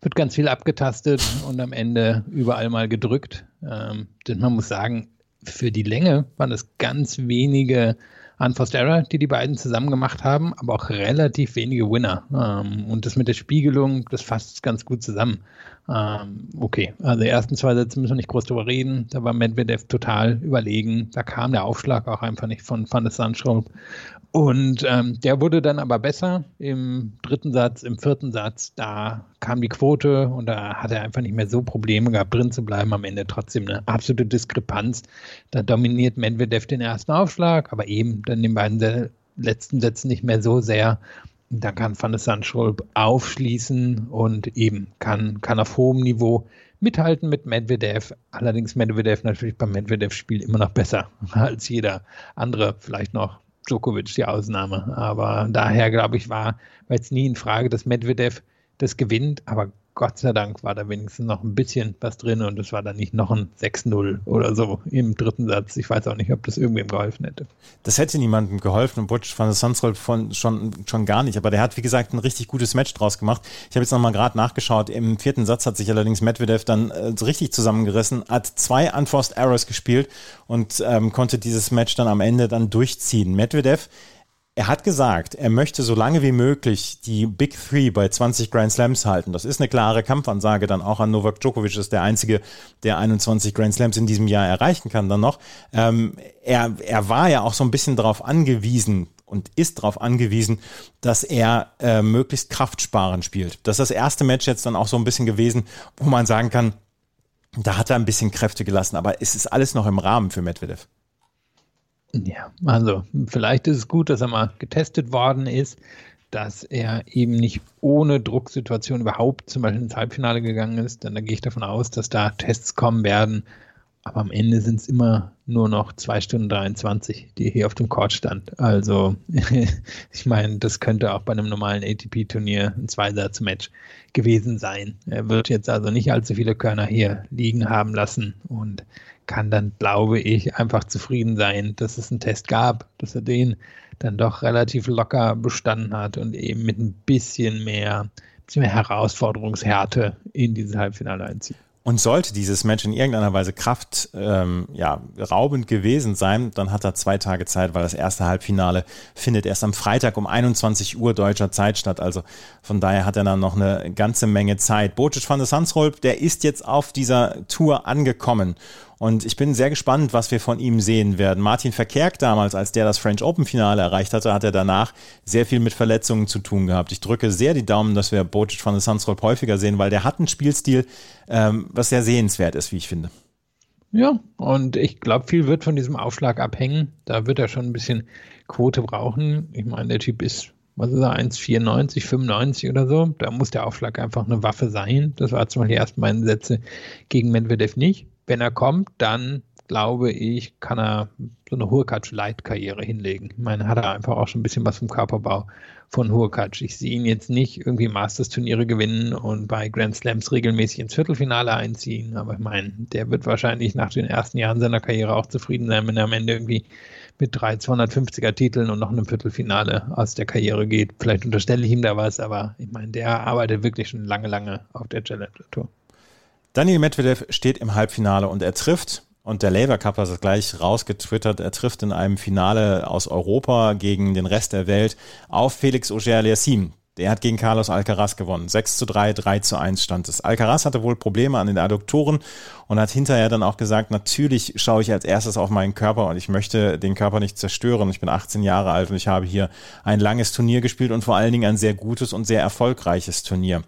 wird ganz viel abgetastet und am Ende überall mal gedrückt. Ähm, denn man muss sagen, für die Länge waren es ganz wenige Unforced Error, die die beiden zusammen gemacht haben, aber auch relativ wenige Winner. Ähm, und das mit der Spiegelung, das fasst ganz gut zusammen. Ähm, okay, also die ersten zwei Sätze müssen wir nicht groß drüber reden. Da war Medvedev total überlegen. Da kam der Aufschlag auch einfach nicht von Van der Sandschraub. Und ähm, der wurde dann aber besser im dritten Satz, im vierten Satz. Da kam die Quote und da hat er einfach nicht mehr so Probleme gehabt, drin zu bleiben. Am Ende trotzdem eine absolute Diskrepanz. Da dominiert Medvedev den ersten Aufschlag, aber eben dann den beiden letzten Sätzen nicht mehr so sehr. Da kann Van de Sandschulp aufschließen und eben kann, kann auf hohem Niveau mithalten mit Medvedev. Allerdings Medvedev natürlich beim Medvedev-Spiel immer noch besser als jeder andere, vielleicht noch Djokovic die Ausnahme. Aber daher, glaube ich, war, war jetzt nie in Frage, dass Medvedev das gewinnt. Aber Gott sei Dank war da wenigstens noch ein bisschen was drin und es war dann nicht noch ein 6-0 oder so im dritten Satz. Ich weiß auch nicht, ob das irgendwem geholfen hätte. Das hätte niemandem geholfen und Butch van der Sansrolp von schon, schon gar nicht. Aber der hat, wie gesagt, ein richtig gutes Match draus gemacht. Ich habe jetzt nochmal gerade nachgeschaut. Im vierten Satz hat sich allerdings Medvedev dann äh, richtig zusammengerissen, hat zwei Unforced Errors gespielt und ähm, konnte dieses Match dann am Ende dann durchziehen. Medvedev er hat gesagt, er möchte so lange wie möglich die Big Three bei 20 Grand Slams halten. Das ist eine klare Kampfansage dann auch an Novak Djokovic, ist der einzige, der 21 Grand Slams in diesem Jahr erreichen kann dann noch. Ähm, er, er war ja auch so ein bisschen darauf angewiesen, und ist darauf angewiesen, dass er äh, möglichst kraftsparend spielt. Das ist das erste Match jetzt dann auch so ein bisschen gewesen, wo man sagen kann, da hat er ein bisschen Kräfte gelassen, aber es ist alles noch im Rahmen für Medvedev. Ja, also vielleicht ist es gut, dass er mal getestet worden ist, dass er eben nicht ohne Drucksituation überhaupt zum Beispiel ins Halbfinale gegangen ist. Denn da gehe ich davon aus, dass da Tests kommen werden. Aber am Ende sind es immer nur noch 2 Stunden 23, die hier auf dem Court stand. Also, ich meine, das könnte auch bei einem normalen ATP-Turnier ein Zweisatz-Match gewesen sein. Er wird jetzt also nicht allzu viele Körner hier liegen haben lassen. Und kann dann, glaube ich, einfach zufrieden sein, dass es einen Test gab, dass er den dann doch relativ locker bestanden hat und eben mit ein bisschen mehr, bisschen mehr Herausforderungshärte in dieses Halbfinale einzieht. Und sollte dieses Match in irgendeiner Weise Kraft ähm, ja, raubend gewesen sein, dann hat er zwei Tage Zeit, weil das erste Halbfinale findet erst am Freitag um 21 Uhr deutscher Zeit statt. Also von daher hat er dann noch eine ganze Menge Zeit. Bocic van der Sansrolp, der ist jetzt auf dieser Tour angekommen und ich bin sehr gespannt, was wir von ihm sehen werden. Martin Verkerk damals, als der das French Open Finale erreicht hatte, hat er danach sehr viel mit Verletzungen zu tun gehabt. Ich drücke sehr die Daumen, dass wir Bocic von der Sunsrolp häufiger sehen, weil der hat einen Spielstil, ähm, was sehr sehenswert ist, wie ich finde. Ja, und ich glaube, viel wird von diesem Aufschlag abhängen. Da wird er schon ein bisschen Quote brauchen. Ich meine, der Typ ist, was ist er, 1,94, 95 oder so. Da muss der Aufschlag einfach eine Waffe sein. Das war zum Beispiel die ersten Sätze gegen Medvedev nicht wenn er kommt, dann glaube ich, kann er so eine Hurkacz-Light-Karriere hinlegen. Ich meine, hat er einfach auch schon ein bisschen was vom Körperbau von Hurkacz. Ich sehe ihn jetzt nicht irgendwie Masters-Turniere gewinnen und bei Grand Slams regelmäßig ins Viertelfinale einziehen, aber ich meine, der wird wahrscheinlich nach den ersten Jahren seiner Karriere auch zufrieden sein, wenn er am Ende irgendwie mit drei 250er Titeln und noch einem Viertelfinale aus der Karriere geht. Vielleicht unterstelle ich ihm da was, aber ich meine, der arbeitet wirklich schon lange, lange auf der Challenger Tour. Daniel Medvedev steht im Halbfinale und er trifft und der Labour Cup hat es gleich rausgetwittert. Er trifft in einem Finale aus Europa gegen den Rest der Welt auf Felix Auger-Aliassime. Der hat gegen Carlos Alcaraz gewonnen. 6 zu 3, 3 zu 1 stand es. Alcaraz hatte wohl Probleme an den Adduktoren und hat hinterher dann auch gesagt, natürlich schaue ich als erstes auf meinen Körper und ich möchte den Körper nicht zerstören. Ich bin 18 Jahre alt und ich habe hier ein langes Turnier gespielt und vor allen Dingen ein sehr gutes und sehr erfolgreiches Turnier.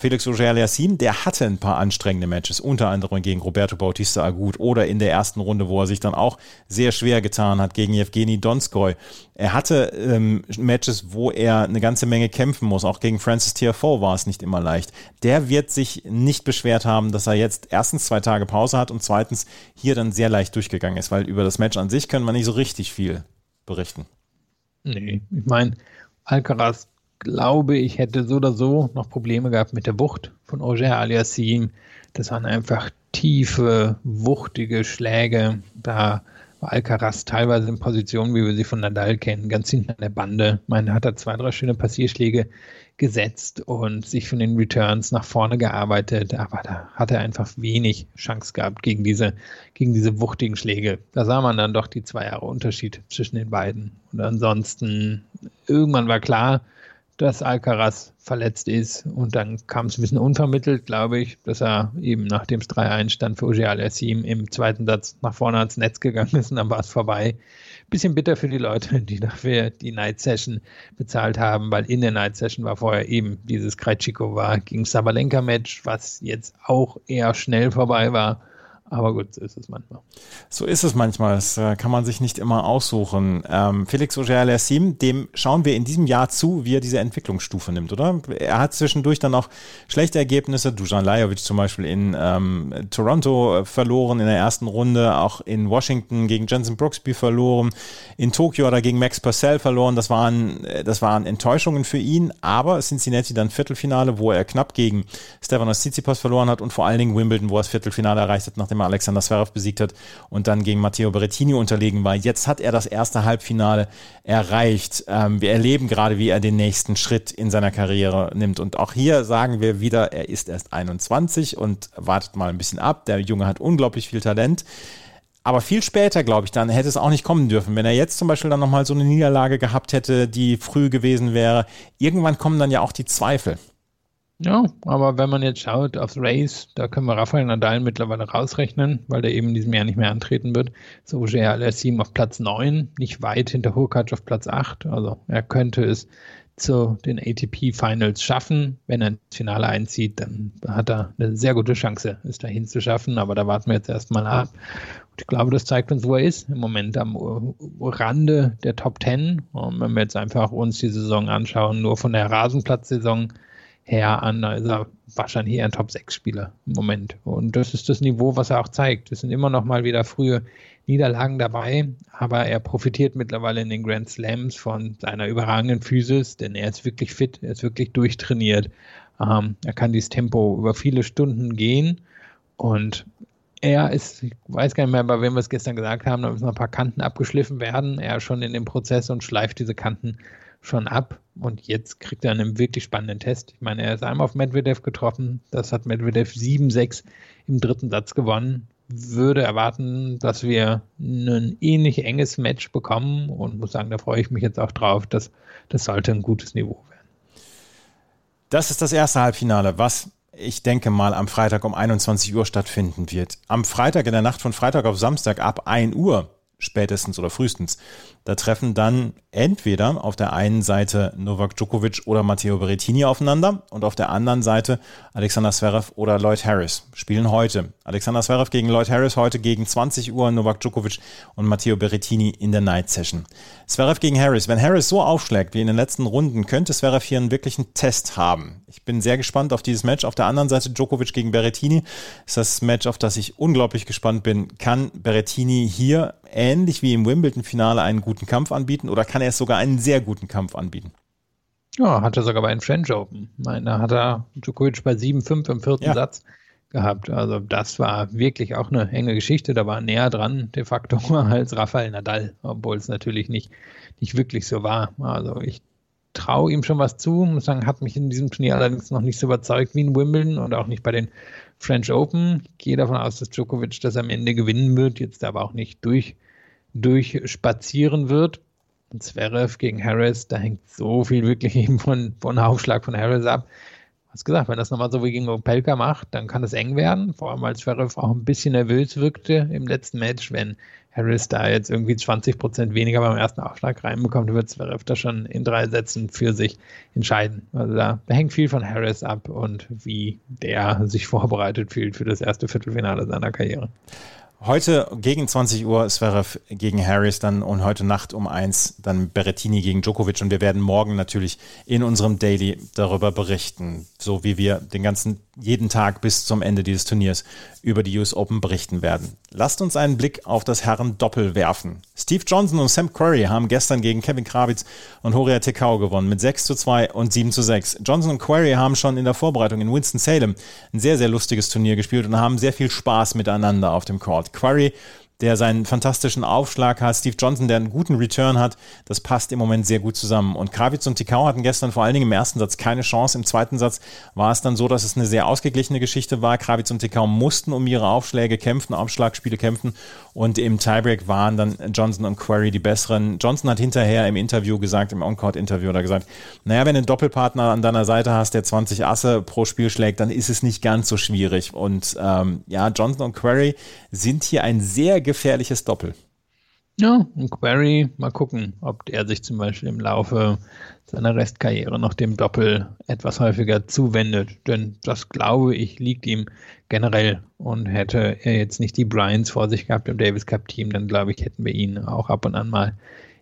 Felix Auger-Aliassime, der hatte ein paar anstrengende Matches, unter anderem gegen Roberto Bautista Agut oder in der ersten Runde, wo er sich dann auch sehr schwer getan hat gegen Evgeny Donskoy. Er hatte ähm, Matches, wo er eine ganze Menge kämpfen muss. Auch gegen Francis Tiafoe war es nicht immer leicht. Der wird sich nicht beschwert haben, dass er jetzt erstens zwei Tage Pause hat und zweitens hier dann sehr leicht durchgegangen ist, weil über das Match an sich können wir nicht so richtig viel berichten. Nee, ich meine, Alcaraz glaube, ich hätte so oder so noch Probleme gehabt mit der Wucht von Auger Aliassim. Das waren einfach tiefe, wuchtige Schläge. Da war Alcaraz teilweise in Positionen, wie wir sie von Nadal kennen, ganz hinten an der Bande. Man hat da zwei, drei schöne Passierschläge gesetzt und sich von den Returns nach vorne gearbeitet, aber da hat er einfach wenig Chance gehabt gegen diese, gegen diese wuchtigen Schläge. Da sah man dann doch die zwei Jahre Unterschied zwischen den beiden. Und ansonsten, irgendwann war klar, dass Alcaraz verletzt ist. Und dann kam es ein bisschen unvermittelt, glaube ich, dass er eben nachdem es 3-1 stand für Ogier Al-Yassim im zweiten Satz nach vorne ans Netz gegangen ist und dann war es vorbei. Bisschen bitter für die Leute, die dafür die Night Session bezahlt haben, weil in der Night Session war vorher eben dieses Krejcikova gegen Sabalenka Match, was jetzt auch eher schnell vorbei war. Aber gut, so ist es manchmal. So ist es manchmal. Das äh, kann man sich nicht immer aussuchen. Ähm, Felix Auger-Aliassime, dem schauen wir in diesem Jahr zu, wie er diese Entwicklungsstufe nimmt, oder? Er hat zwischendurch dann auch schlechte Ergebnisse. Dujan Lajovic zum Beispiel in ähm, Toronto äh, verloren in der ersten Runde, auch in Washington gegen Jensen Brooksby verloren, in Tokio oder gegen Max Purcell verloren. Das waren, äh, das waren Enttäuschungen für ihn, aber Cincinnati dann Viertelfinale, wo er knapp gegen Stefanos Tsitsipas verloren hat und vor allen Dingen Wimbledon, wo er das Viertelfinale erreicht hat, nachdem nachdem er Alexander Zverev besiegt hat und dann gegen Matteo Berrettini unterlegen war. Jetzt hat er das erste Halbfinale erreicht. Ähm, wir erleben gerade, wie er den nächsten Schritt in seiner Karriere nimmt. Und auch hier sagen wir wieder, er ist erst 21 und wartet mal ein bisschen ab. Der Junge hat unglaublich viel Talent. Aber viel später, glaube ich, dann hätte es auch nicht kommen dürfen. Wenn er jetzt zum Beispiel dann nochmal so eine Niederlage gehabt hätte, die früh gewesen wäre, irgendwann kommen dann ja auch die Zweifel. Ja, aber wenn man jetzt schaut aufs Race, da können wir Rafael Nadal mittlerweile rausrechnen, weil der eben in diesem Jahr nicht mehr antreten wird. So Auger Aliassime auf Platz 9, nicht weit hinter Hurkacz auf Platz 8. Also er könnte es zu den ATP Finals schaffen. Wenn er ins Finale einzieht, dann hat er eine sehr gute Chance, es dahin zu schaffen. Aber da warten wir jetzt erstmal ab. Und ich glaube, das zeigt uns, wo er ist. Im Moment am Rande der Top 10. Und wenn wir jetzt einfach uns die Saison anschauen, nur von der Rasenplatzsaison, her an. Da ist er wahrscheinlich eher ein Top-6-Spieler im Moment. Und das ist das Niveau, was er auch zeigt. Es sind immer noch mal wieder frühe Niederlagen dabei, aber er profitiert mittlerweile in den Grand Slams von seiner überragenden Physis, denn er ist wirklich fit, er ist wirklich durchtrainiert. Ähm, er kann dieses Tempo über viele Stunden gehen und er ist, ich weiß gar nicht mehr, bei wem wir es gestern gesagt haben, da müssen noch ein paar Kanten abgeschliffen werden. Er ist schon in dem Prozess und schleift diese Kanten schon ab. Und jetzt kriegt er einen wirklich spannenden Test. Ich meine, er ist einmal auf Medvedev getroffen. Das hat Medvedev 7-6 im dritten Satz gewonnen. Würde erwarten, dass wir ein ähnlich enges Match bekommen und muss sagen, da freue ich mich jetzt auch drauf. dass das sollte ein gutes Niveau werden. Das ist das erste Halbfinale, was ich denke mal am Freitag um 21 Uhr stattfinden wird. Am Freitag in der Nacht von Freitag auf Samstag ab 1 Uhr spätestens oder frühestens. Da treffen dann entweder auf der einen Seite Novak Djokovic oder Matteo Berrettini aufeinander und auf der anderen Seite Alexander Zverev oder Lloyd Harris spielen heute. Alexander Zverev gegen Lloyd Harris heute gegen 20 Uhr, Novak Djokovic und Matteo Berrettini in der Night Session. Zverev gegen Harris. Wenn Harris so aufschlägt wie in den letzten Runden, könnte Zverev hier einen wirklichen Test haben. Ich bin sehr gespannt auf dieses Match. Auf der anderen Seite Djokovic gegen Berrettini ist das Match, auf das ich unglaublich gespannt bin. Kann Berrettini hier ähnlich wie im Wimbledon-Finale einen guten Kampf anbieten oder kann er es sogar einen sehr guten Kampf anbieten? Ja, hat er sogar bei den French Open. Meine, da hat er Djokovic bei 7-5 im vierten ja. Satz gehabt. Also das war wirklich auch eine enge Geschichte. Da war näher dran de facto als Rafael Nadal, obwohl es natürlich nicht, nicht wirklich so war. Also ich traue ihm schon was zu, muss sagen, hat mich in diesem Turnier allerdings noch nicht so überzeugt wie in Wimbledon und auch nicht bei den French Open. Ich gehe davon aus, dass Djokovic das am Ende gewinnen wird, jetzt aber auch nicht durch, durchspazieren wird. Und Zverev gegen Harris, da hängt so viel wirklich eben von, von Aufschlag von Harris ab hast gesagt, wenn das nochmal so wie gegen Opelka macht, dann kann es eng werden. Vor allem, weil Zverev auch ein bisschen nervös wirkte im letzten Match. Wenn Harris da jetzt irgendwie 20 Prozent weniger beim ersten Aufschlag reinbekommt, wird Zverev da schon in drei Sätzen für sich entscheiden. Also da, da hängt viel von Harris ab und wie der sich vorbereitet fühlt für das erste Viertelfinale seiner Karriere. Heute gegen 20 Uhr Zverev gegen Harris dann und heute Nacht um eins dann Berrettini gegen Djokovic. Und wir werden morgen natürlich in unserem Daily darüber berichten, so wie wir den ganzen jeden Tag bis zum Ende dieses Turniers über die US Open berichten werden. Lasst uns einen Blick auf das Herren-Doppel werfen. Steve Johnson und Sam Querrey haben gestern gegen Kevin Krawitz und Horia Tekau gewonnen mit 6 zu 2 und 7 zu 6. Johnson und Querrey haben schon in der Vorbereitung in Winston-Salem ein sehr, sehr lustiges Turnier gespielt und haben sehr viel Spaß miteinander auf dem Court. Querrey der seinen fantastischen Aufschlag hat, Steve Johnson, der einen guten Return hat, das passt im Moment sehr gut zusammen. Und Krawitz und Tikau hatten gestern vor allen Dingen im ersten Satz keine Chance. Im zweiten Satz war es dann so, dass es eine sehr ausgeglichene Geschichte war. Krawitz und Tikau mussten um ihre Aufschläge kämpfen, Aufschlagspiele kämpfen und im Tiebreak waren dann Johnson und Query die besseren. Johnson hat hinterher im Interview gesagt, im On-Court-Interview, da gesagt, naja, wenn du einen Doppelpartner an deiner Seite hast, der 20 Asse pro Spiel schlägt, dann ist es nicht ganz so schwierig. Und ähm, ja, Johnson und Query sind hier ein sehr gefährliches Doppel. Ja, und Query, mal gucken, ob er sich zum Beispiel im Laufe seiner Restkarriere noch dem Doppel etwas häufiger zuwendet. Denn das, glaube ich, liegt ihm generell. Und hätte er jetzt nicht die Bryans vor sich gehabt im Davis Cup Team, dann glaube ich, hätten wir ihn auch ab und an mal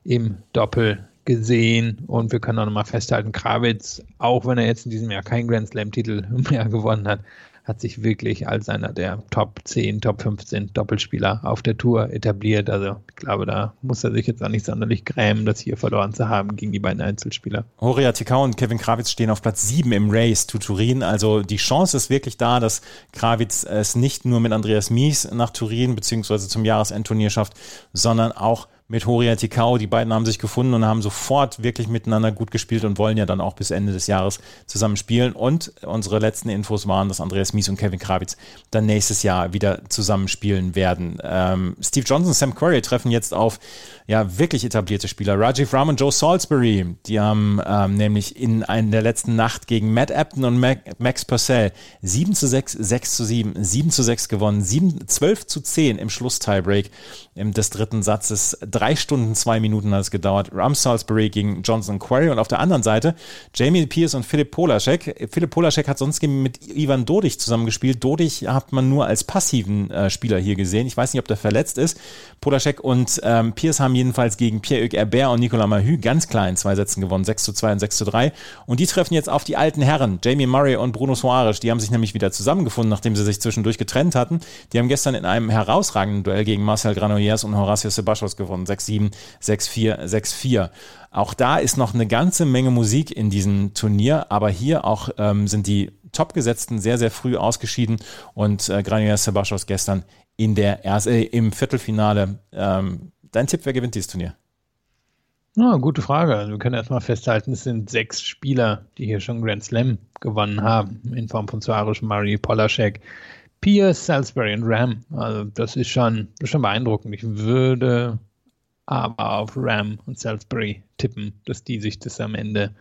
im Doppel gesehen. Und wir können auch nochmal festhalten, Krawitz, auch wenn er jetzt in diesem Jahr keinen Grand Slam Titel mehr gewonnen hat, hat sich wirklich als einer der Top 10, Top 15 Doppelspieler auf der Tour etabliert. Also ich glaube, da muss er sich jetzt auch nicht sonderlich grämen, das hier verloren zu haben gegen die beiden Einzelspieler. Horia Tikau und Kevin Krawitz stehen auf Platz 7 im Race to Turin. Also die Chance ist wirklich da, dass Krawitz es nicht nur mit Andreas Mies nach Turin bzw. zum Jahresendturnier schafft, sondern auch mit Horia Tikau. Die beiden haben sich gefunden und haben sofort wirklich miteinander gut gespielt und wollen ja dann auch bis Ende des Jahres zusammen spielen. Und unsere letzten Infos waren, dass Andreas Mies und Kevin Krawitz dann nächstes Jahr wieder zusammen spielen werden. Ähm, Steve Johnson und Sam Querrey treffen jetzt auf ja wirklich etablierte Spieler. Rajiv Ram und Joe Salisbury, die haben ähm, nämlich in einer der letzten Nacht gegen Matt Apton und Max Purcell 7 zu 6, 6 zu 7, 7 zu 6 gewonnen, 7, 12 zu 10 im Schluss-Tiebreak des dritten Satzes. Drei Stunden, zwei Minuten hat es gedauert. Ram Salisbury gegen Johnson Quarry und auf der anderen Seite Jamie Pierce und Philipp Polaschek. Philipp Polaschek hat sonst mit Ivan Dodich zusammengespielt. Dodich hat man nur als passiven äh, Spieler hier gesehen. Ich weiß nicht, ob der verletzt ist. Polaschek und ähm, Pierce haben jedenfalls gegen Pierre-Hugues Herbert und Nicolas Mahü ganz klar in zwei Sätzen gewonnen, 6 zu 2 und 6 zu 3. Und die treffen jetzt auf die alten Herren, Jamie Murray und Bruno Soares. Die haben sich nämlich wieder zusammengefunden, nachdem sie sich zwischendurch getrennt hatten. Die haben gestern in einem herausragenden Duell gegen Marcel Granollers und Horacio Sebastos gewonnen, 6-7, 6-4, 6-4. Auch da ist noch eine ganze Menge Musik in diesem Turnier, aber hier auch ähm, sind die Topgesetzten sehr, sehr früh ausgeschieden und äh, Granollers Sebastos gestern in der äh, im Viertelfinale ähm, Dein Tipp, wer gewinnt dieses Turnier? Na, gute Frage. Also wir können erstmal festhalten, es sind sechs Spieler, die hier schon Grand Slam gewonnen haben, in Form von Suarez, Murray, Polaschek, Pierce, Salisbury und Ram. Also das ist schon, das ist schon beeindruckend. Ich würde aber auf Ram und Salisbury tippen, dass die sich das am Ende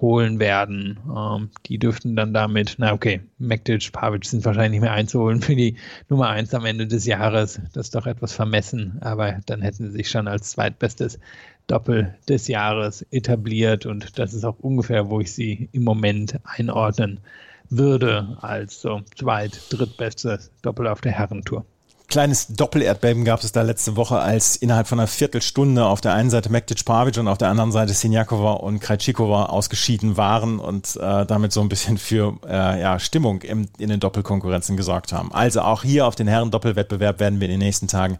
holen werden. Ähm, die dürften dann damit, na okay, Mektic, Pavic sind wahrscheinlich nicht mehr einzuholen für die Nummer 1 am Ende des Jahres. Das ist doch etwas vermessen, aber dann hätten sie sich schon als zweitbestes Doppel des Jahres etabliert und das ist auch ungefähr, wo ich sie im Moment einordnen würde als so zweit-, drittbestes Doppel auf der Herrentour. Kleines Doppelerdbeben gab es da letzte Woche, als innerhalb von einer Viertelstunde auf der einen Seite Mektic Pavic und auf der anderen Seite Sinjakova und Krajcikova ausgeschieden waren und äh, damit so ein bisschen für äh, ja, Stimmung im, in den Doppelkonkurrenzen gesorgt haben. Also auch hier auf den Herren-Doppelwettbewerb werden wir in den nächsten Tagen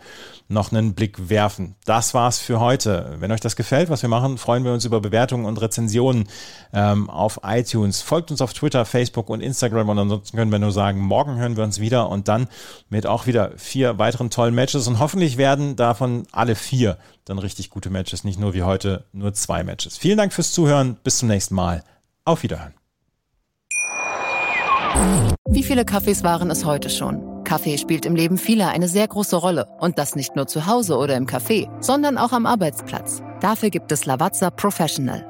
noch einen Blick werfen. Das war's für heute. Wenn euch das gefällt, was wir machen, freuen wir uns über Bewertungen und Rezensionen ähm, auf iTunes. Folgt uns auf Twitter, Facebook und Instagram und ansonsten können wir nur sagen, morgen hören wir uns wieder und dann mit auch wieder vier weiteren tollen Matches und hoffentlich werden davon alle vier dann richtig gute Matches, nicht nur wie heute nur zwei Matches. Vielen Dank fürs Zuhören, bis zum nächsten Mal. Auf Wiederhören. Wie viele Kaffees waren es heute schon? Kaffee spielt im Leben vieler eine sehr große Rolle. Und das nicht nur zu Hause oder im Café, sondern auch am Arbeitsplatz. Dafür gibt es Lavazza Professional.